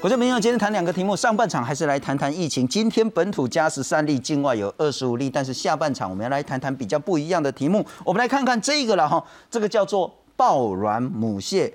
国际朋友，今天谈两个题目，上半场还是来谈谈疫情。今天本土加十三例，境外有二十五例，但是下半场我们要来谈谈比较不一样的题目。我们来看看这个了哈，这个叫做抱卵母蟹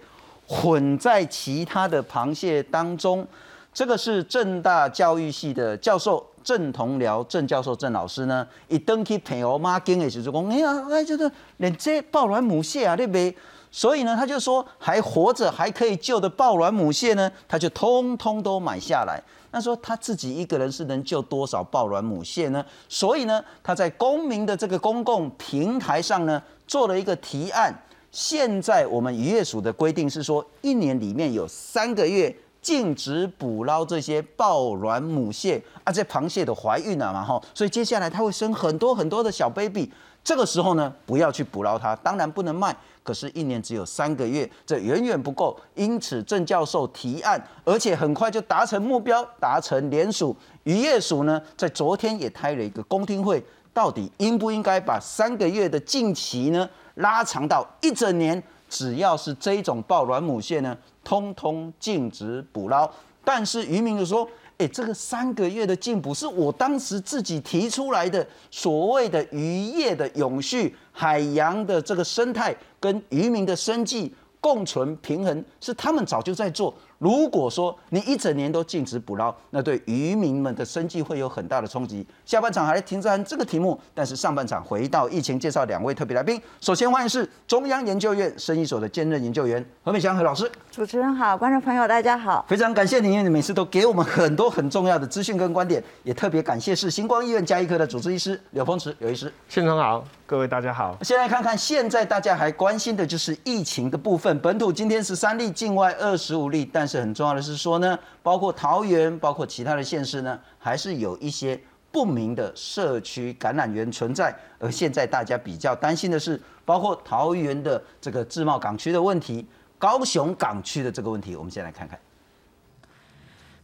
混在其他的螃蟹当中。这个是正大教育系的教授郑同僚郑教授郑老师呢，一登去陪我妈跟的时候讲，哎呀，哎，就是连这抱卵母蟹啊，对不对？所以呢，他就说还活着还可以救的抱卵母蟹呢，他就通通都买下来。那说他自己一个人是能救多少抱卵母蟹呢？所以呢，他在公民的这个公共平台上呢，做了一个提案。现在我们渔业署的规定是说，一年里面有三个月禁止捕捞这些抱卵母蟹啊，这螃蟹都怀孕了嘛，哈，所以接下来它会生很多很多的小 baby。这个时候呢，不要去捕捞它，当然不能卖。可是，一年只有三个月，这远远不够。因此，郑教授提案，而且很快就达成目标，达成联署。渔业署呢，在昨天也开了一个公听会，到底应不应该把三个月的禁期呢拉长到一整年？只要是这种抱卵母蟹呢，通通禁止捕捞。但是渔民就说。哎，这个三个月的进步是我当时自己提出来的，所谓的渔业的永续、海洋的这个生态跟渔民的生计共存平衡，是他们早就在做。如果说你一整年都禁止捕捞，那对渔民们的生计会有很大的冲击。下半场还停在这个题目，但是上半场回到疫情，介绍两位特别来宾。首先欢迎是中央研究院生医所的兼任研究员何美香何老师。主持人好，观众朋友大家好，非常感谢您，因为你每次都给我们很多很重要的资讯跟观点，也特别感谢是星光医院加医科的主治医师柳峰池刘医师。现场好，各位大家好。先来看看现在大家还关心的就是疫情的部分，本土今天十三例，境外二十五例，但但是很重要的是说呢，包括桃园，包括其他的县市呢，还是有一些不明的社区感染源存在。而现在大家比较担心的是，包括桃园的这个自贸港区的问题，高雄港区的这个问题，我们先来看看。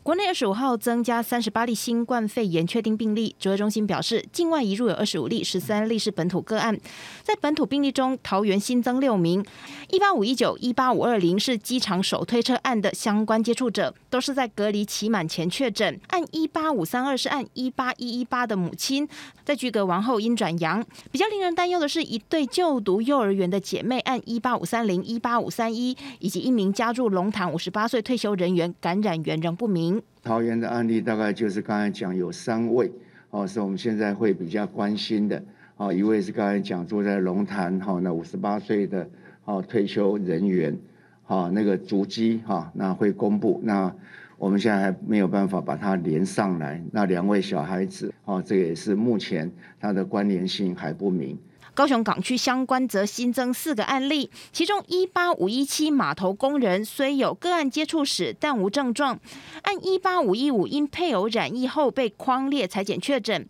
国内二十五号增加三十八例新冠肺炎确定病例，指挥中心表示，境外移入有二十五例，十三例是本土个案。在本土病例中，桃园新增六名，一八五一九、一八五二零是机场手推车案的相关接触者，都是在隔离期满前确诊。按一八五三二是按一八一一八的母亲，在居隔完后因转阳。比较令人担忧的是，一对就读幼儿园的姐妹按一八五三零、一八五三一，以及一名家住龙潭五十八岁退休人员感染源仍不明。桃园的案例大概就是刚才讲有三位哦，是我们现在会比较关心的哦。一位是刚才讲住在龙潭哈，那五十八岁的哦退休人员哈，那个足迹哈，那会公布。那我们现在还没有办法把它连上来。那两位小孩子哦，这也是目前它的关联性还不明。高雄港区相关则新增四个案例，其中一八五一七码头工人虽有个案接触史，但无症状；按一八五一五因配偶染疫后被框列裁检确诊。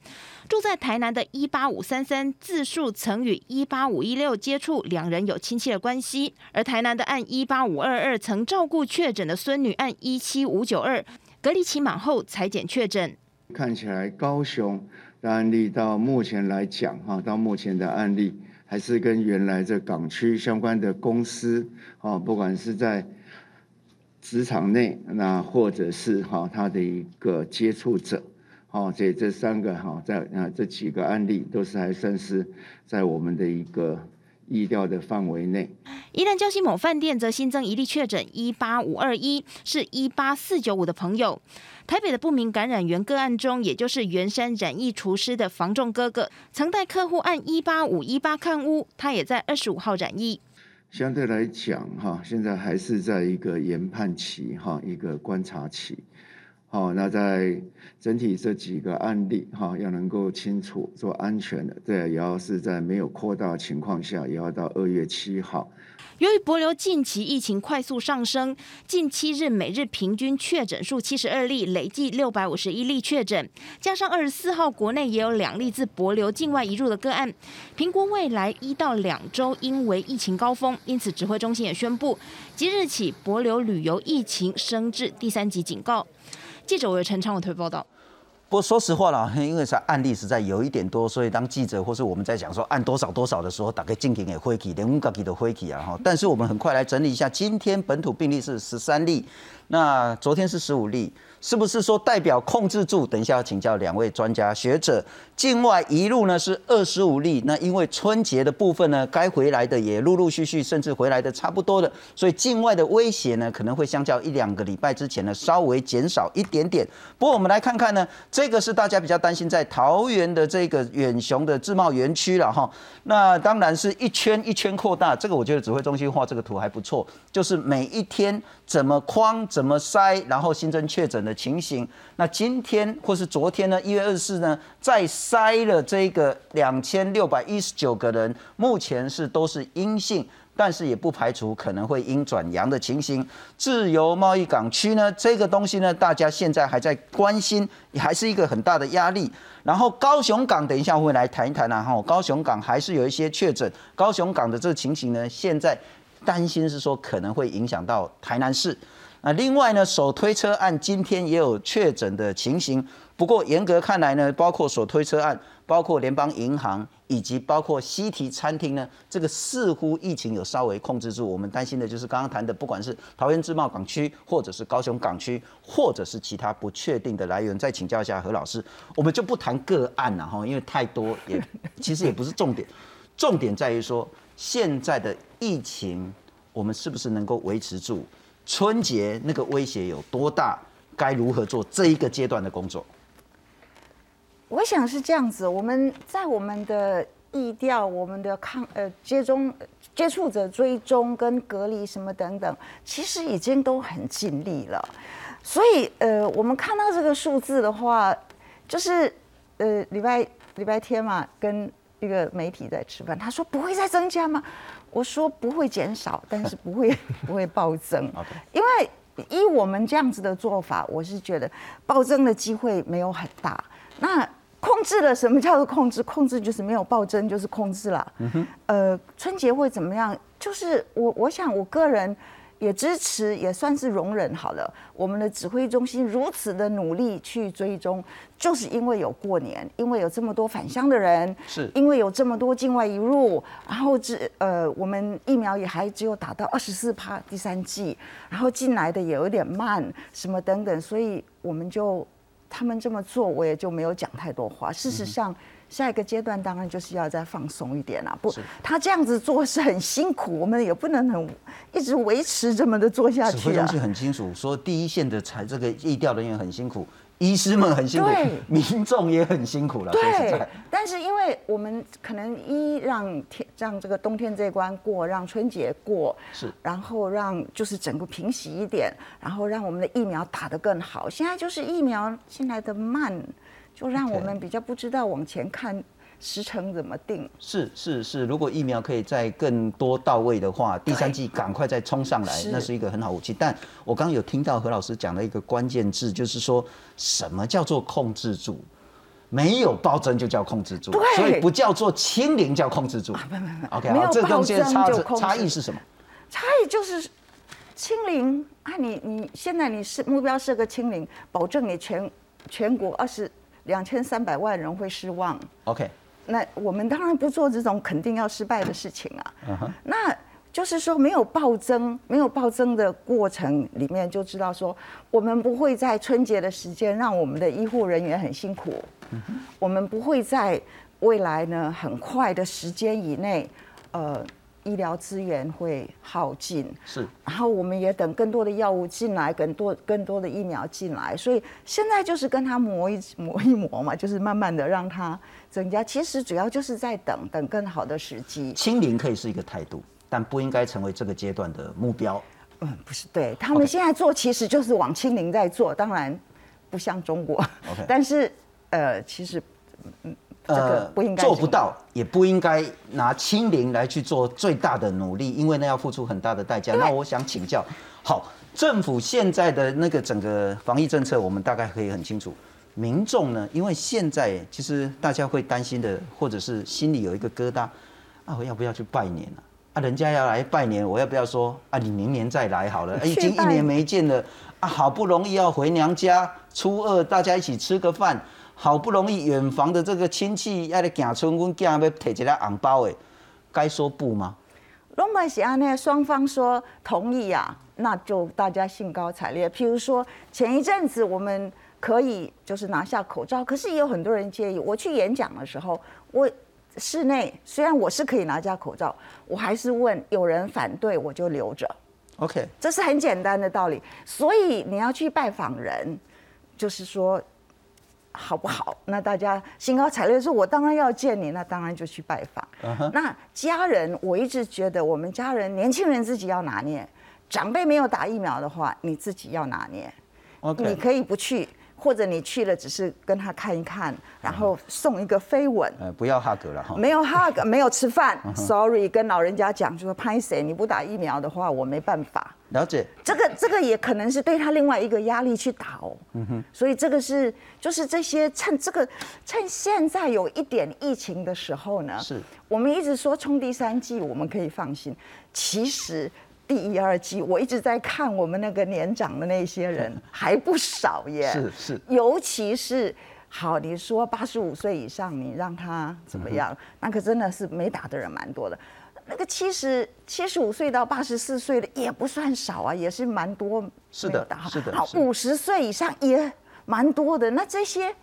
住在台南的一八五三三自述曾与一八五一六接触，两人有亲戚的关系。而台南的按一八五二二曾照顾确诊的孙女，按一七五九二隔离期满后裁检确诊。看起来高雄。的案例到目前来讲，哈，到目前的案例还是跟原来这港区相关的公司，啊，不管是在职场内，那或者是哈他的一个接触者，哦，这这三个哈，在啊这几个案例都是还算是在我们的一个。意料的范围内。宜兰礁溪某饭店则新增一例确诊，一八五二一是一八四九五的朋友。台北的不明感染源个案中，也就是圆山染疫厨师的房仲哥哥，曾带客户按一八五一八看屋，他也在二十五号染疫。相对来讲，哈，现在还是在一个研判期，哈，一个观察期。好，那在整体这几个案例，哈，要能够清楚做安全的，对，也要是在没有扩大情况下，也要到二月七号。由于博流近期疫情快速上升，近七日每日平均确诊数七十二例，累计六百五十一例确诊，加上二十四号国内也有两例自博流境外移入的个案，评估未来一到两周因为疫情高峰，因此指挥中心也宣布，即日起博流旅游疫情升至第三级警告。记者有陈昌伟推报道。不过说实话啦，因为是案例实在有一点多，所以当记者或是我们在讲说按多少多少的时候，大概进行也会起，连五个几都会起啊哈。但是我们很快来整理一下，今天本土病例是十三例，那昨天是十五例。是不是说代表控制住？等一下要请教两位专家学者。境外一路呢是二十五例，那因为春节的部分呢，该回来的也陆陆续续，甚至回来的差不多的，所以境外的威胁呢可能会相较一两个礼拜之前呢稍微减少一点点。不过我们来看看呢，这个是大家比较担心在桃园的这个远雄的自贸园区了哈。那当然是一圈一圈扩大，这个我觉得指挥中心画这个图还不错，就是每一天怎么框怎么筛，然后新增确诊的。情形，那今天或是昨天呢？一月二十四呢，再筛了这个两千六百一十九个人，目前是都是阴性，但是也不排除可能会阴转阳的情形。自由贸易港区呢，这个东西呢，大家现在还在关心，还是一个很大的压力。然后高雄港，等一下会来谈一谈啊。哈，高雄港还是有一些确诊，高雄港的这个情形呢，现在担心是说可能会影响到台南市。那另外呢，手推车案今天也有确诊的情形，不过严格看来呢，包括手推车案，包括联邦银行，以及包括西提餐厅呢，这个似乎疫情有稍微控制住。我们担心的就是刚刚谈的，不管是桃园自贸港区，或者是高雄港区，或者是其他不确定的来源。再请教一下何老师，我们就不谈个案了哈，因为太多也其实也不是重点，重点在于说现在的疫情，我们是不是能够维持住？春节那个威胁有多大？该如何做这一个阶段的工作？我想是这样子，我们在我们的意调、我们的抗呃接中接触者追踪跟隔离什么等等，其实已经都很尽力了。所以呃，我们看到这个数字的话，就是呃礼拜礼拜天嘛，跟一个媒体在吃饭，他说不会再增加吗？我说不会减少，但是不会 不会暴增，因为依我们这样子的做法，我是觉得暴增的机会没有很大。那控制了，什么叫做控制？控制就是没有暴增，就是控制了。嗯呃，春节会怎么样？就是我我想我个人。也支持，也算是容忍好了。我们的指挥中心如此的努力去追踪，就是因为有过年，因为有这么多返乡的人，是因为有这么多境外移入，然后这呃，我们疫苗也还只有打到二十四趴第三季，然后进来的也有点慢，什么等等，所以我们就他们这么做，我也就没有讲太多话。事实上。下一个阶段当然就是要再放松一点啦，不，他这样子做是很辛苦，我们也不能很一直维持这么的做下去啊。指挥中心很清楚，说第一线的才这个疫调人员很辛苦，医师们很辛苦，民众也很辛苦了。对，但是因为我们可能一让天让这个冬天这关过，让春节过，是，然后让就是整个平息一点，然后让我们的疫苗打得更好。现在就是疫苗进来的慢。就让我们比较不知道往前看时程怎么定。是是是，如果疫苗可以再更多到位的话，第三季赶快再冲上来，那是一个很好武器。但我刚刚有听到何老师讲的一个关键字，就是说什么叫做控制住？没有暴增就叫控制住，所以不叫做清零叫控制住。没没没，OK，好，这东西差差异是什么？差异就是清零啊！你你现在你是目标设个清零，保证你全全国二十。两千三百万人会失望。OK，那我们当然不做这种肯定要失败的事情啊。那就是说，没有暴增，没有暴增的过程里面，就知道说，我们不会在春节的时间让我们的医护人员很辛苦。我们不会在未来呢很快的时间以内，呃。医疗资源会耗尽，是，然后我们也等更多的药物进来，更多更多的疫苗进来，所以现在就是跟他磨一磨一磨嘛，就是慢慢的让它增加。其实主要就是在等等更好的时机。清零可以是一个态度，但不应该成为这个阶段的目标。嗯，不是，对他们现在做其实就是往清零在做，当然不像中国，但是呃，其实嗯。呃，不应该做不到，也不应该拿清零来去做最大的努力，因为那要付出很大的代价。那我想请教，好，政府现在的那个整个防疫政策，我们大概可以很清楚。民众呢，因为现在其实大家会担心的，或者是心里有一个疙瘩，啊，我要不要去拜年啊？啊，人家要来拜年，我要不要说啊？你明年再来好了，已经一年没见了啊，好不容易要回娘家，初二大家一起吃个饭。好不容易远房的这个亲戚要来行村，阮囝要摕一个红包诶，该说不吗？拢嘛是安尼，双方说同意啊，那就大家兴高采烈。譬如说前一阵子我们可以就是拿下口罩，可是也有很多人介意。我去演讲的时候，我室内虽然我是可以拿下口罩，我还是问有人反对我就留着。OK，这是很简单的道理。所以你要去拜访人，就是说好不好？那大家兴高采烈说，我当然要见你，那当然就去拜访。嗯那家人，我一直觉得我们家人年轻人自己要拿捏，长辈没有打疫苗的话，你自己要拿捏。OK 你可以不去，或者你去了只是跟他看一看，然后送一个飞吻。呃，不要 hug 了哈。没有 hug，没有吃饭，sorry，跟老人家讲，就说拍谁，你不打疫苗的话，我没办法。了解，这个这个也可能是对他另外一个压力去打哦。嗯哼所以这个是就是这些趁这个趁现在有一点疫情的时候呢，是我们一直说冲第三季我们可以放心，其实。第一、二季，我一直在看我们那个年长的那些人 还不少耶，是是尤其是好，你说八十五岁以上，你让他怎么样？那可真的是没打的人蛮多的。那个七十七十五岁到八十四岁的也不算少啊，也是蛮多是的是的是好五十岁以上也蛮多的。那这些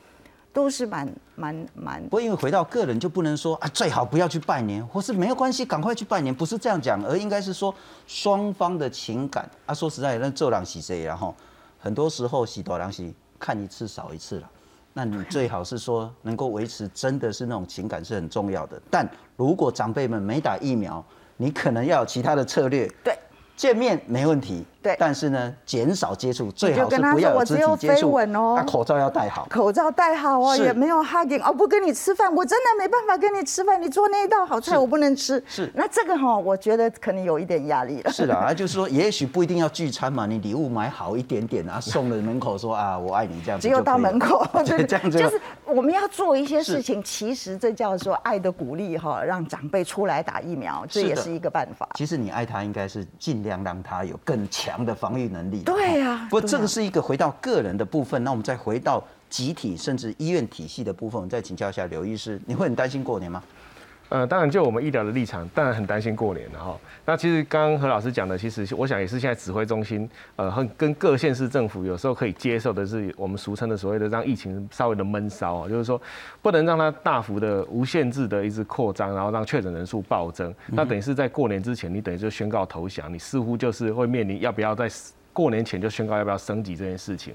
都是蛮蛮蛮不过因为回到个人，就不能说啊最好不要去拜年，或是没有关系，赶快去拜年，不是这样讲，而应该是说双方的情感啊。说实在的，那做人喜谁然后很多时候喜多人喜看一次少一次了。那你最好是说能够维持真的是那种情感是很重要的。但如果长辈们没打疫苗，你可能要有其他的策略。对。见面没问题，对。但是呢，减少接触，最好是不要有肢说我只有体接触，飞吻哦。啊，口罩要戴好。口罩戴好哦，也没有 hugging 哦，不跟你吃饭，我真的没办法跟你吃饭，你做那一道好菜我不能吃。是。那这个哈、我觉得可能有一点压力了。是的 啊，就是说，也许不一定要聚餐嘛，你礼物买好一点点啊，送了门口说啊，我爱你这样子 只有到门口，对，这样子就是我们要做一些事情，其实这叫做爱的鼓励哈，让长辈出来打疫苗，这也是一个办法。其实你爱他，应该是尽量让他有更强的防御能力。对啊不过这个是一个回到个人的部分，那我们再回到集体甚至医院体系的部分，我们再请教一下刘医师，你会很担心过年吗？呃，当然就我们医疗的立场，当然很担心过年了哈。那其实刚刚何老师讲的，其实我想也是现在指挥中心，呃，和跟各县市政府有时候可以接受的是，我们俗称的所谓的让疫情稍微的闷烧啊，就是说不能让它大幅的无限制的一直扩张，然后让确诊人数暴增。那等于是在过年之前，你等于就宣告投降，你似乎就是会面临要不要在过年前就宣告要不要升级这件事情。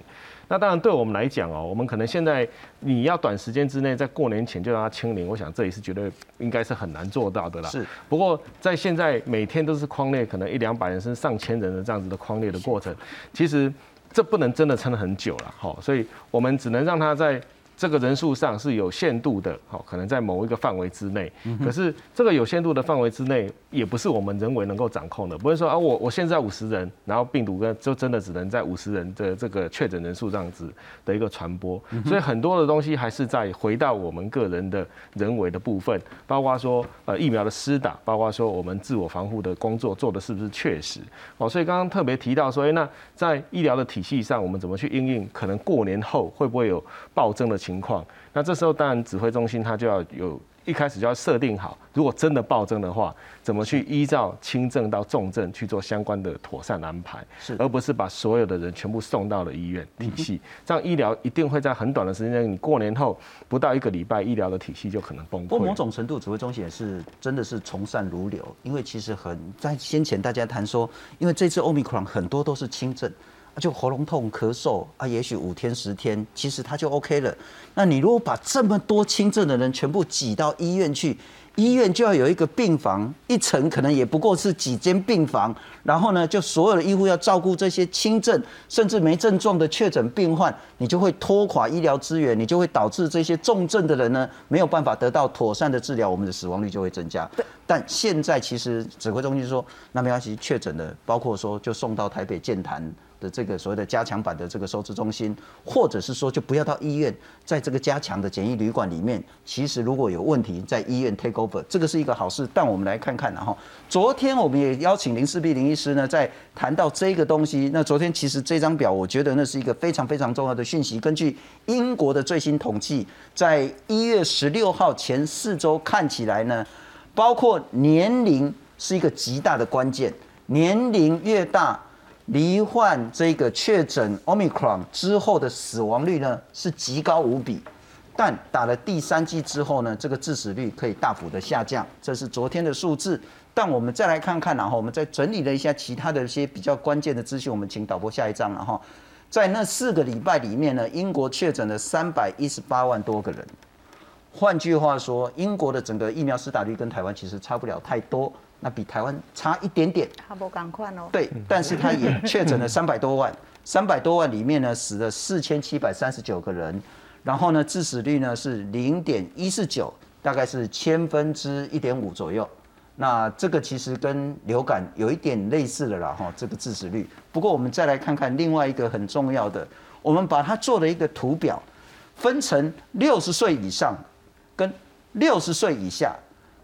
那当然，对我们来讲哦，我们可能现在你要短时间之内在过年前就让它清零，我想这也是绝对应该是很难做到的啦。是。不过在现在每天都是框列，可能一两百人甚至上千人的这样子的框列的过程，其实这不能真的撑很久了，好。所以我们只能让它在。这个人数上是有限度的，好，可能在某一个范围之内。可是这个有限度的范围之内，也不是我们人为能够掌控的。不是说啊，我我现在五十人，然后病毒跟就真的只能在五十人的这个确诊人数这样子的一个传播。所以很多的东西还是在回到我们个人的人为的部分，包括说呃疫苗的施打，包括说我们自我防护的工作做的是不是确实。哦，所以刚刚特别提到说，哎，那在医疗的体系上，我们怎么去应应可能过年后会不会有暴增的情况？那这时候当然指挥中心它就要有一开始就要设定好，如果真的暴增的话，怎么去依照轻症到重症去做相关的妥善安排，是而不是把所有的人全部送到了医院体系，这样医疗一定会在很短的时间内，你过年后不到一个礼拜，医疗的体系就可能崩溃不过某。种程度，指挥中心也是真的是从善如流，因为其实很在先前大家谈说，因为这次欧米克戎很多都是轻症。就喉咙痛、咳嗽啊，也许五天十天，其实他就 OK 了。那你如果把这么多轻症的人全部挤到医院去，医院就要有一个病房，一层可能也不过是几间病房，然后呢，就所有的医护要照顾这些轻症甚至没症状的确诊病患，你就会拖垮医疗资源，你就会导致这些重症的人呢没有办法得到妥善的治疗，我们的死亡率就会增加。但现在其实指挥中心说，那没关系，确诊的包括说就送到台北健谈的这个所谓的加强版的这个收治中心，或者是说就不要到医院，在这个加强的简易旅馆里面，其实如果有问题，在医院 take over，这个是一个好事。但我们来看看，然后昨天我们也邀请林世璧林医师呢，在谈到这个东西。那昨天其实这张表，我觉得那是一个非常非常重要的讯息。根据英国的最新统计，在一月十六号前四周看起来呢，包括年龄是一个极大的关键，年龄越大。罹患这个确诊 Omicron 之后的死亡率呢是极高无比，但打了第三剂之后呢，这个致死率可以大幅的下降，这是昨天的数字。但我们再来看看，然后我们再整理了一下其他的一些比较关键的资讯，我们请导播下一张，然后在那四个礼拜里面呢，英国确诊了三百一十八万多个人。换句话说，英国的整个疫苗施打率跟台湾其实差不了太多，那比台湾差一点点。他不赶快哦。对，但是他也确诊了三百多万，三百多万里面呢死了四千七百三十九个人，然后呢致死率呢是零点一四九，大概是千分之一点五左右。那这个其实跟流感有一点类似的啦，哈，这个致死率。不过我们再来看看另外一个很重要的，我们把它做了一个图表，分成六十岁以上。跟六十岁以下，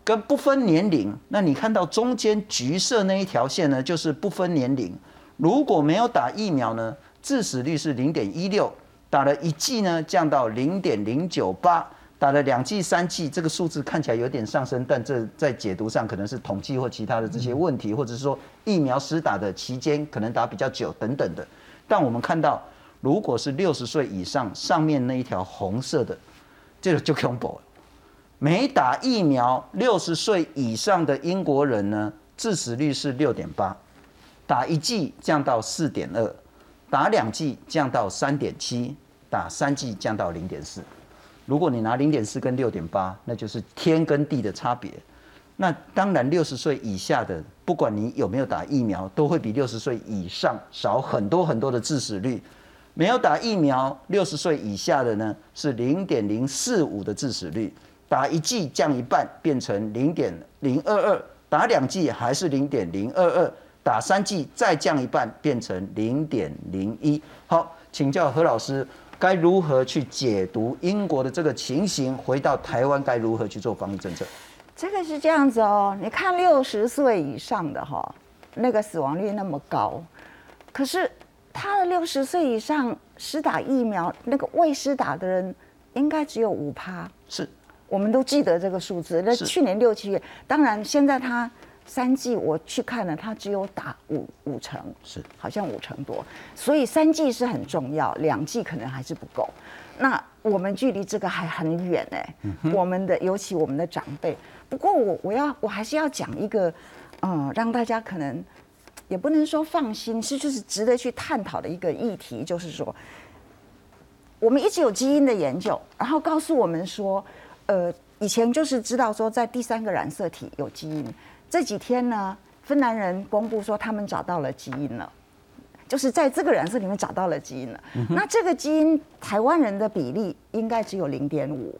跟不分年龄，那你看到中间橘色那一条线呢，就是不分年龄。如果没有打疫苗呢，致死率是零点一六；打了一剂呢，降到零点零九八；打了两剂、三剂，这个数字看起来有点上升，但这在解读上可能是统计或其他的这些问题，或者是说疫苗施打的期间可能打比较久等等的。但我们看到，如果是六十岁以上，上面那一条红色的，这个就恐怖了。没打疫苗六十岁以上的英国人呢，致死率是六点八，打一剂降到四点二，打两剂降到三点七，打三剂降到零点四。如果你拿零点四跟六点八，那就是天跟地的差别。那当然，六十岁以下的，不管你有没有打疫苗，都会比六十岁以上少很多很多的致死率。没有打疫苗，六十岁以下的呢，是零点零四五的致死率。打一剂降一半，变成零点零二二；打两剂还是零点零二二；打三剂再降一半，变成零点零一。好，请教何老师，该如何去解读英国的这个情形？回到台湾该如何去做防疫政策？这个是这样子哦，你看六十岁以上的哈，那个死亡率那么高，可是他的六十岁以上施打疫苗，那个未施打的人应该只有五趴。是。我们都记得这个数字。那去年六七月，当然现在他三季我去看了，他只有打五五成，是好像五成多。所以三季是很重要，两季可能还是不够。那我们距离这个还很远哎。我们的尤其我们的长辈。不过我我要我还是要讲一个，嗯，让大家可能也不能说放心，是就是值得去探讨的一个议题，就是说，我们一直有基因的研究，然后告诉我们说。呃，以前就是知道说在第三个染色体有基因，这几天呢，芬兰人公布说他们找到了基因了，就是在这个染色里面找到了基因了。那这个基因，台湾人的比例应该只有零点五，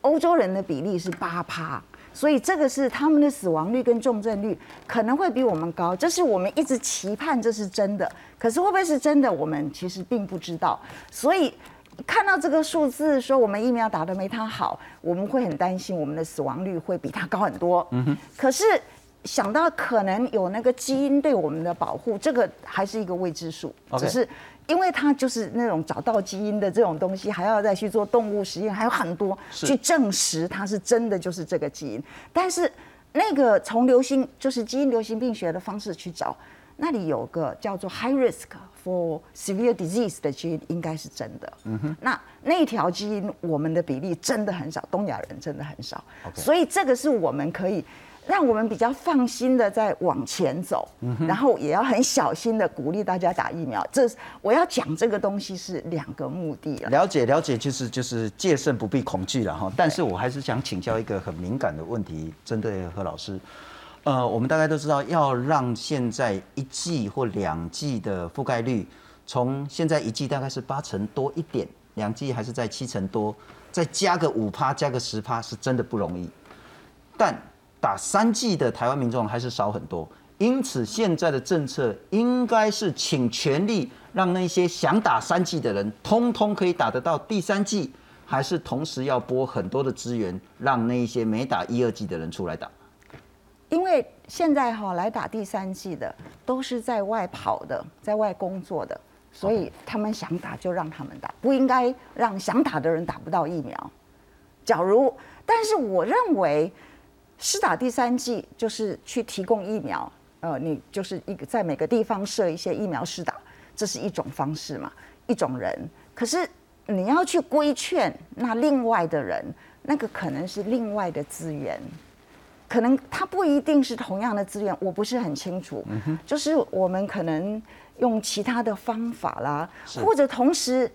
欧洲人的比例是八趴，所以这个是他们的死亡率跟重症率可能会比我们高，这是我们一直期盼这是真的，可是会不会是真的，我们其实并不知道，所以。看到这个数字，说我们疫苗打的没他好，我们会很担心我们的死亡率会比他高很多。嗯哼。可是想到可能有那个基因对我们的保护，这个还是一个未知数。只是因为它就是那种找到基因的这种东西，还要再去做动物实验，还有很多去证实它是真的就是这个基因。但是那个从流行就是基因流行病学的方式去找。那里有个叫做 high risk for severe disease 的基因，应该是真的。嗯哼，那那条基因我们的比例真的很少，东亚人真的很少。所以这个是我们可以让我们比较放心的在往前走。嗯然后也要很小心的鼓励大家打疫苗。这我要讲这个东西是两个目的了解了解，就是就是戒慎不必恐惧了哈。但是我还是想请教一个很敏感的问题，针对何老师。呃，我们大概都知道，要让现在一剂或两剂的覆盖率，从现在一剂大概是八成多一点，两剂还是在七成多，再加个五趴，加个十趴，是真的不容易。但打三剂的台湾民众还是少很多，因此现在的政策应该是请全力让那些想打三剂的人，通通可以打得到第三剂，还是同时要拨很多的资源，让那一些没打一二剂的人出来打？因为现在哈来打第三季的都是在外跑的，在外工作的，所以他们想打就让他们打，不应该让想打的人打不到疫苗。假如，但是我认为，施打第三季就是去提供疫苗，呃，你就是一个在每个地方设一些疫苗施打，这是一种方式嘛，一种人。可是你要去规劝那另外的人，那个可能是另外的资源，可能它不一定是同样的资源，我不是很清楚。就是我们可能用其他的方法啦，或者同时。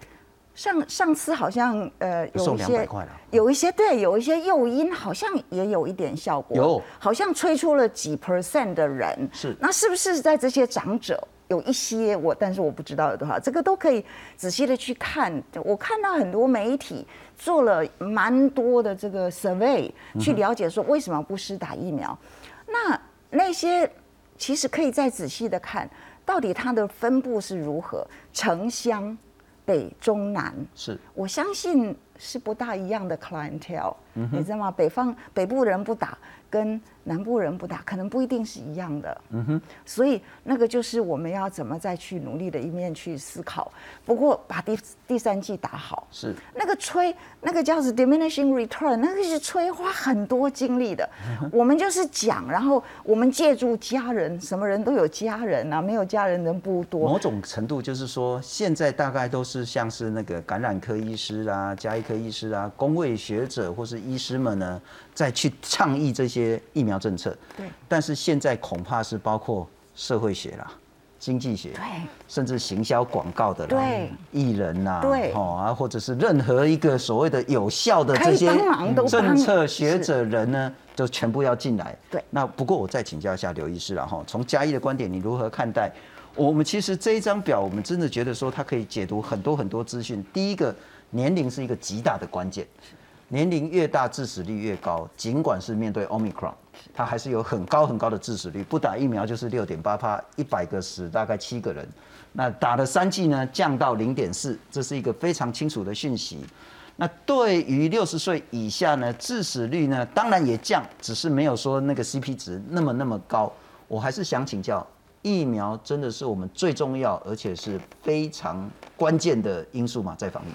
上上次好像呃有一些有一些对有一些诱因好像也有一点效果，有好像催出了几 percent 的人是那是不是在这些长者有一些我但是我不知道有多少，这个都可以仔细的去看。我看到很多媒体做了蛮多的这个 survey 去了解说为什么不施打疫苗，那那些其实可以再仔细的看到底它的分布是如何城乡。北中南。是。我相信是不大一样的 clientele，你知道吗？北方北部人不打，跟南部人不打，可能不一定是一样的。嗯哼，所以那个就是我们要怎么再去努力的一面去思考。不过把第第三季打好是那个催，那个叫做 diminishing return，那个是催花很多精力的。我们就是讲，然后我们借助家人，什么人都有家人啊，没有家人人不多。某种程度就是说，现在大概都是像是那个感染科医师啊、加医科医师啊、公卫学者或是医师们呢，在去倡议这些疫苗政策。对。但是现在恐怕是包括社会学啦。经济学，对，甚至行销广告的，对，艺人呐，对，哦啊，或者是任何一个所谓的有效的这些政策学者人呢，就全部要进来。对，那不过我再请教一下刘医师了哈，从嘉义的观点，你如何看待？我们其实这一张表，我们真的觉得说它可以解读很多很多资讯。第一个，年龄是一个极大的关键，年龄越大，致死率越高，尽管是面对 Omicron。它还是有很高很高的致死率，不打疫苗就是六点八趴，一百个死大概七个人。那打了三剂呢，降到零点四，这是一个非常清楚的讯息。那对于六十岁以下呢，致死率呢，当然也降，只是没有说那个 CP 值那么那么高。我还是想请教，疫苗真的是我们最重要而且是非常关键的因素嘛，在防疫？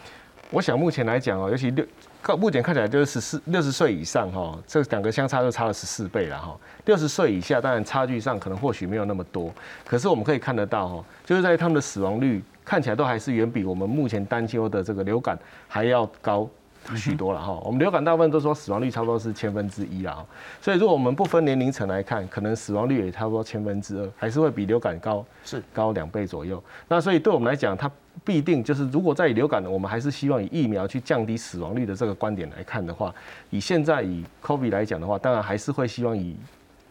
我想目前来讲啊，尤其六。目前看起来就是十四六十岁以上哈，这两个相差就差了十四倍了哈。六十岁以下当然差距上可能或许没有那么多，可是我们可以看得到哈，就是在他们的死亡率看起来都还是远比我们目前担忧的这个流感还要高。许多了哈，我们流感大部分都说死亡率差不多是千分之一啊，所以如果我们不分年龄层来看，可能死亡率也差不多千分之二，还是会比流感高，是高两倍左右。那所以对我们来讲，它必定就是如果在以流感的，我们还是希望以疫苗去降低死亡率的这个观点来看的话，以现在以 COVID 来讲的话，当然还是会希望以。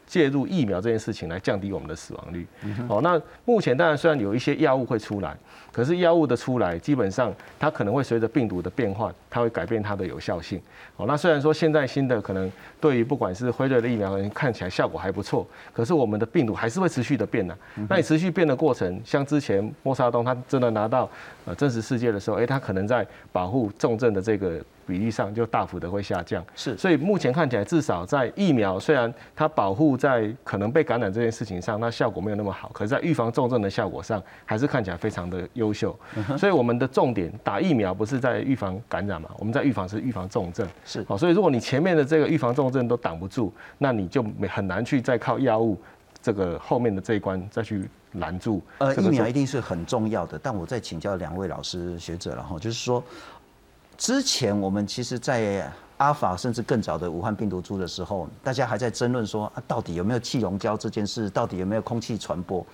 介入疫苗这件事情来降低我们的死亡率。哦，那目前当然虽然有一些药物会出来，可是药物的出来基本上它可能会随着病毒的变换，它会改变它的有效性。哦，那虽然说现在新的可能对于不管是辉瑞的疫苗看起来效果还不错，可是我们的病毒还是会持续的变的。那你持续变的过程，像之前莫沙东他真的拿到呃真实世界的时候，哎，他可能在保护重症的这个。比例上就大幅的会下降，是，所以目前看起来，至少在疫苗虽然它保护在可能被感染这件事情上，那效果没有那么好，可是在预防重症的效果上，还是看起来非常的优秀。所以我们的重点打疫苗不是在预防感染嘛，我们在预防是预防重症。是，好，所以如果你前面的这个预防重症都挡不住，那你就没很难去再靠药物这个后面的这一关再去拦住。呃，疫苗一定是很重要的，但我再请教两位老师学者了哈，就是说。之前我们其实，在阿法甚至更早的武汉病毒株的时候，大家还在争论说啊，到底有没有气溶胶这件事，到底有没有空气传播？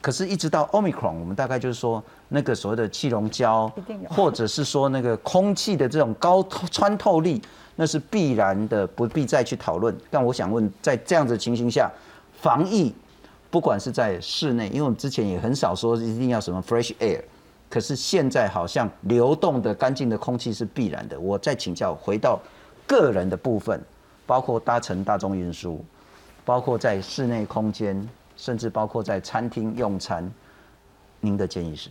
可是，一直到 Omicron，我们大概就是说，那个所谓的气溶胶，或者是说那个空气的这种高穿透力，那是必然的，不必再去讨论。但我想问，在这样子情形下，防疫不管是在室内，因为我们之前也很少说一定要什么 fresh air。可是现在好像流动的干净的空气是必然的。我再请教，回到个人的部分，包括搭乘大众运输，包括在室内空间，甚至包括在餐厅用餐，您的建议是？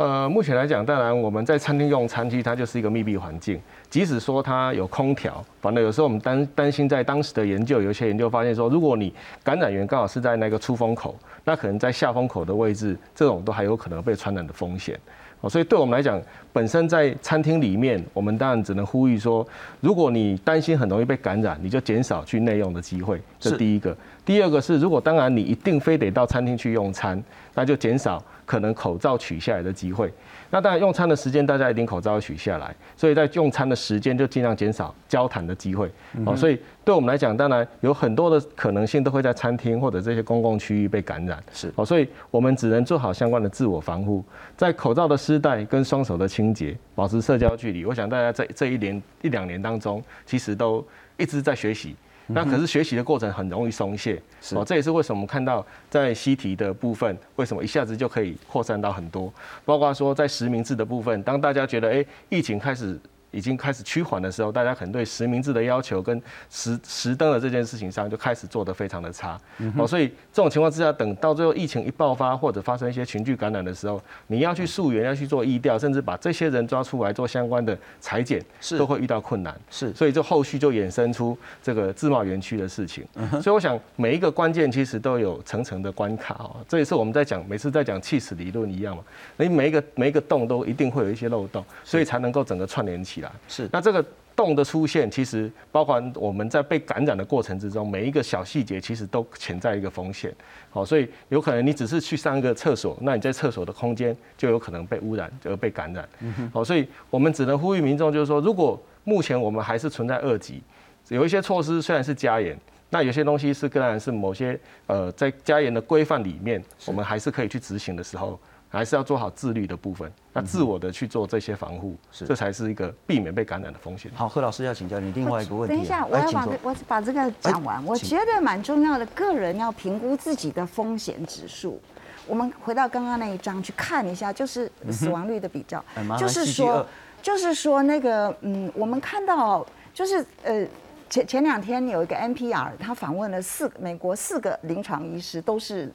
呃，目前来讲，当然我们在餐厅用餐，其实它就是一个密闭环境。即使说它有空调，反正有时候我们担担心，在当时的研究，有一些研究发现说，如果你感染源刚好是在那个出风口。那可能在下风口的位置，这种都还有可能被传染的风险哦。所以对我们来讲，本身在餐厅里面，我们当然只能呼吁说，如果你担心很容易被感染，你就减少去内用的机会。这第一个。第二个是，如果当然你一定非得到餐厅去用餐，那就减少可能口罩取下来的机会。那当然用餐的时间大家一定口罩要取下来，所以在用餐的时间就尽量减少交谈的机会。哦，所以对我们来讲，当然有很多的可能性都会在餐厅或者这些公共区域被感染。是哦，所以我们只能做好相关的自我防护，在口罩的施戴跟双手的清洁，保持社交距离。我想大家在这一年一两年当中，其实都一直在学习。那可是学习的过程很容易松懈，哦，这也是为什么我们看到在习题的部分，为什么一下子就可以扩散到很多，包括说在实名制的部分，当大家觉得哎，疫情开始。已经开始趋缓的时候，大家可能对实名制的要求跟实实登的这件事情上就开始做得非常的差。哦，所以这种情况之下，等到最后疫情一爆发或者发生一些群聚感染的时候，你要去溯源，要去做疫调，甚至把这些人抓出来做相关的裁剪，是。都会遇到困难。是，所以就后续就衍生出这个自贸园区的事情。所以我想每一个关键其实都有层层的关卡哦，这也是我们在讲每次在讲气死理论一样嘛，你每一个每一个洞都一定会有一些漏洞，所以才能够整个串联起。是，那这个洞的出现，其实包含我们在被感染的过程之中，每一个小细节其实都潜在一个风险。好，所以有可能你只是去上一个厕所，那你在厕所的空间就有可能被污染而被感染。好，所以我们只能呼吁民众，就是说，如果目前我们还是存在二级，有一些措施虽然是加严，那有些东西是当然是某些呃在加严的规范里面，我们还是可以去执行的时候。还是要做好自律的部分，那自我的去做这些防护，这才是一个避免被感染的风险。好，贺老师要请教你另外一个问题。等一下，我要把我把这个讲完。我觉得蛮重要的，个人要评估自己的风险指数。我们回到刚刚那一章去看一下，就是死亡率的比较，就是说，就是说那个，嗯，我们看到，就是呃，前前两天有一个 NPR，他访问了四美国四个临床医师，都是。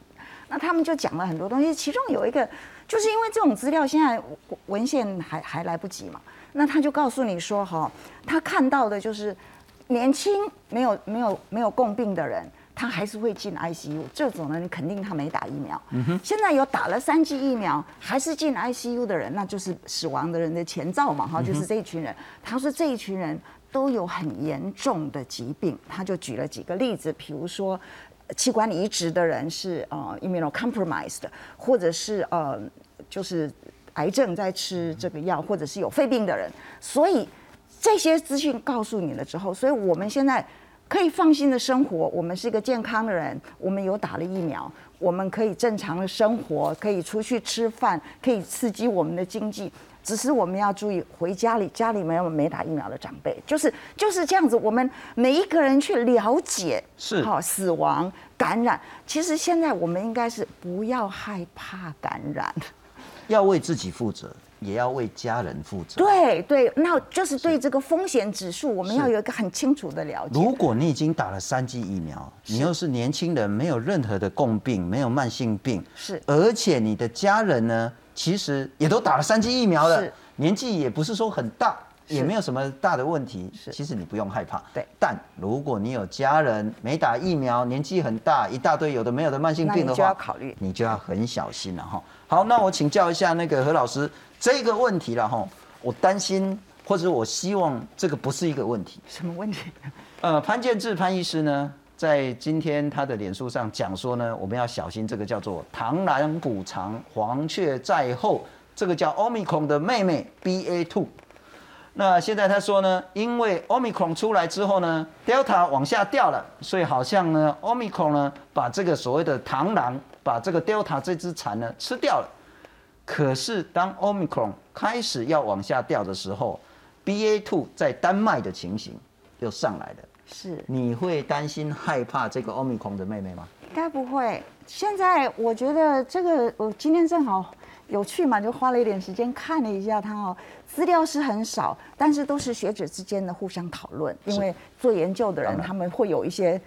那他们就讲了很多东西，其中有一个，就是因为这种资料现在文献还还来不及嘛，那他就告诉你说，哈，他看到的就是年轻没有没有没有共病的人，他还是会进 ICU，这种人肯定他没打疫苗。现在有打了三剂疫苗还是进 ICU 的人，那就是死亡的人的前兆嘛，哈，就是这一群人。他说这一群人都有很严重的疾病，他就举了几个例子，比如说。器官移植的人是呃 immunocompromised，或者是呃就是癌症在吃这个药，或者是有肺病的人。所以这些资讯告诉你了之后，所以我们现在可以放心的生活。我们是一个健康的人，我们有打了疫苗，我们可以正常的生活，可以出去吃饭，可以刺激我们的经济。只是我们要注意，回家里家里没有没打疫苗的长辈，就是就是这样子。我们每一个人去了解，是好死亡感染。其实现在我们应该是不要害怕感染，要为自己负责，也要为家人负责。对对，那就是对这个风险指数，我们要有一个很清楚的了解。如果你已经打了三剂疫苗，你又是年轻人，没有任何的共病，没有慢性病，是，而且你的家人呢？其实也都打了三剂疫苗了，年纪也不是说很大，也没有什么大的问题。其实你不用害怕。对，但如果你有家人没打疫苗，年纪很大，一大堆有的没有的慢性病的话，你就要考虑，你就要很小心了哈。好，那我请教一下那个何老师这个问题了哈。我担心或者我希望这个不是一个问题。什么问题？呃，潘建志潘医师呢？在今天他的脸书上讲说呢，我们要小心这个叫做螳螂捕蝉，黄雀在后，这个叫 Omicron 的妹妹 BA two。那现在他说呢，因为 Omicron 出来之后呢，Delta 往下掉了，所以好像呢，Omicron 呢把这个所谓的螳螂，把这个 Delta 这只蝉呢吃掉了。可是当 Omicron 开始要往下掉的时候，BA two 在丹麦的情形又上来了。是，你会担心害怕这个欧米孔的妹妹吗？应该不会。现在我觉得这个，我今天正好有趣嘛，就花了一点时间看了一下它哦。资料是很少，但是都是学者之间的互相讨论。因为做研究的人，他们会有一些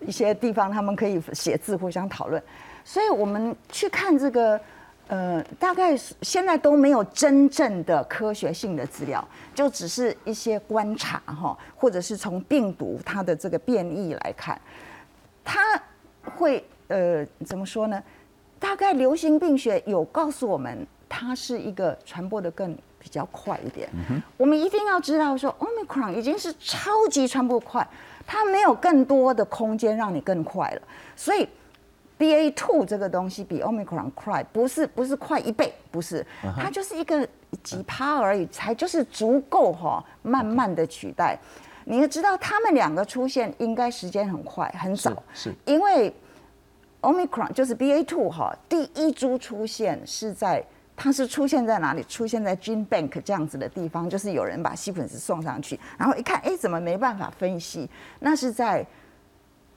一些地方，他们可以写字互相讨论。所以我们去看这个。呃，大概现在都没有真正的科学性的资料，就只是一些观察哈，或者是从病毒它的这个变异来看，它会呃怎么说呢？大概流行病学有告诉我们，它是一个传播的更比较快一点。我们一定要知道说，Omicron 已经是超级传播快，它没有更多的空间让你更快了。所以 B A two 这个东西比 Omicron 快，不是不是快一倍，不是，它就是一个几趴而已，才就是足够哈，慢慢的取代。你要知道，他们两个出现应该时间很快很早，是因为 Omicron 就是 B A two 哈，第一株出现是在。它是出现在哪里？出现在 Gene Bank 这样子的地方，就是有人把细粉丝送上去，然后一看，哎，怎么没办法分析？那是在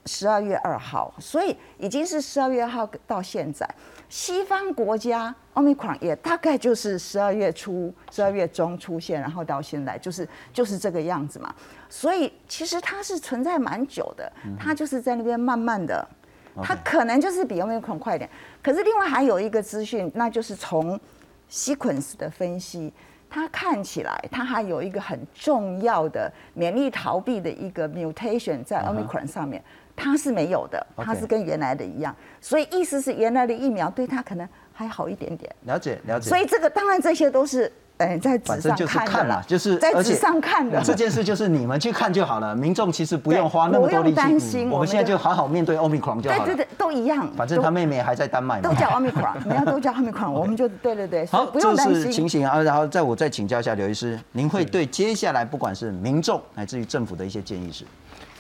十二月二号，所以已经是十二月二号到现在，西方国家 Omicron 也大概就是十二月初、十二月中出现，然后到现在就是就是这个样子嘛。所以其实它是存在蛮久的，它就是在那边慢慢的。它可能就是比 Omicron 快一点，可是另外还有一个资讯，那就是从 sequence 的分析，它看起来它还有一个很重要的免疫逃避的一个 mutation 在 Omicron 上面，它是没有的，它是跟原来的一样，所以意思是原来的疫苗对它可能还好一点点。了解了解。所以这个当然这些都是。哎，在纸上看了，就是在纸上看的这件事，就是你们去看就好了。民众其实不用花那么多力气，我们现在就好好面对奥密克戎就好了。对对对，都一样。反正他妹妹还在丹麦嘛，都叫奥密克戎，你要都叫奥密克戎，我们就对对对。好，这是情形啊。然后再我再请教一下刘医师，您会对接下来不管是民众乃至于政府的一些建议是？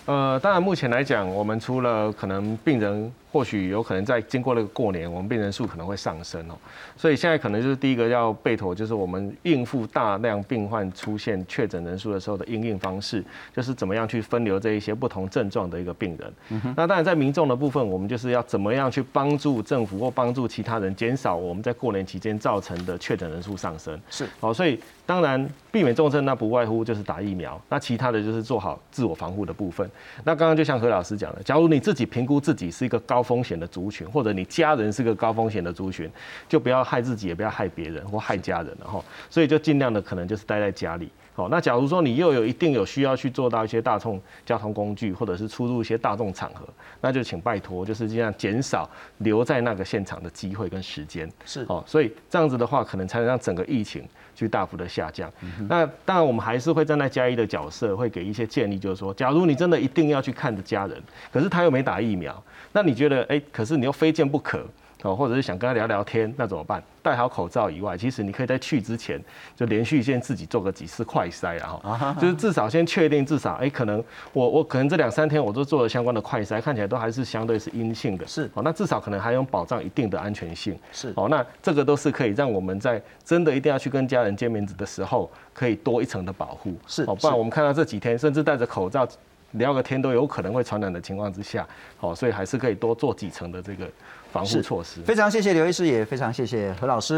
呃，当然目前来讲，我们除了可能病人。或许有可能在经过那个过年，我们病人数可能会上升哦，所以现在可能就是第一个要备妥，就是我们应付大量病患出现确诊人数的时候的应应方式，就是怎么样去分流这一些不同症状的一个病人。那当然在民众的部分，我们就是要怎么样去帮助政府或帮助其他人减少我们在过年期间造成的确诊人数上升。是，哦，所以当然避免重症，那不外乎就是打疫苗，那其他的就是做好自我防护的部分。那刚刚就像何老师讲的，假如你自己评估自己是一个高。高风险的族群，或者你家人是个高风险的族群，就不要害自己，也不要害别人或害家人了哈。所以就尽量的可能就是待在家里。好，那假如说你又有一定有需要去做到一些大众交通工具，或者是出入一些大众场合，那就请拜托，就是尽量减少留在那个现场的机会跟时间。是哦，所以这样子的话，可能才能让整个疫情去大幅的下降。那当然，我们还是会站在加一的角色，会给一些建议，就是说，假如你真的一定要去看着家人，可是他又没打疫苗。那你觉得，哎，可是你又非见不可哦，或者是想跟他聊聊天，那怎么办？戴好口罩以外，其实你可以在去之前就连续先自己做个几次快筛，然后就是至少先确定，至少哎，可能我我可能这两三天我都做了相关的快筛，看起来都还是相对是阴性的，是。哦，那至少可能还有保障一定的安全性，是。哦，那这个都是可以让我们在真的一定要去跟家人见面的时候，可以多一层的保护，是哦，不然我们看到这几天甚至戴着口罩。聊个天都有可能会传染的情况之下，好，所以还是可以多做几层的这个防护措施。非常谢谢刘医师，也非常谢谢何老师。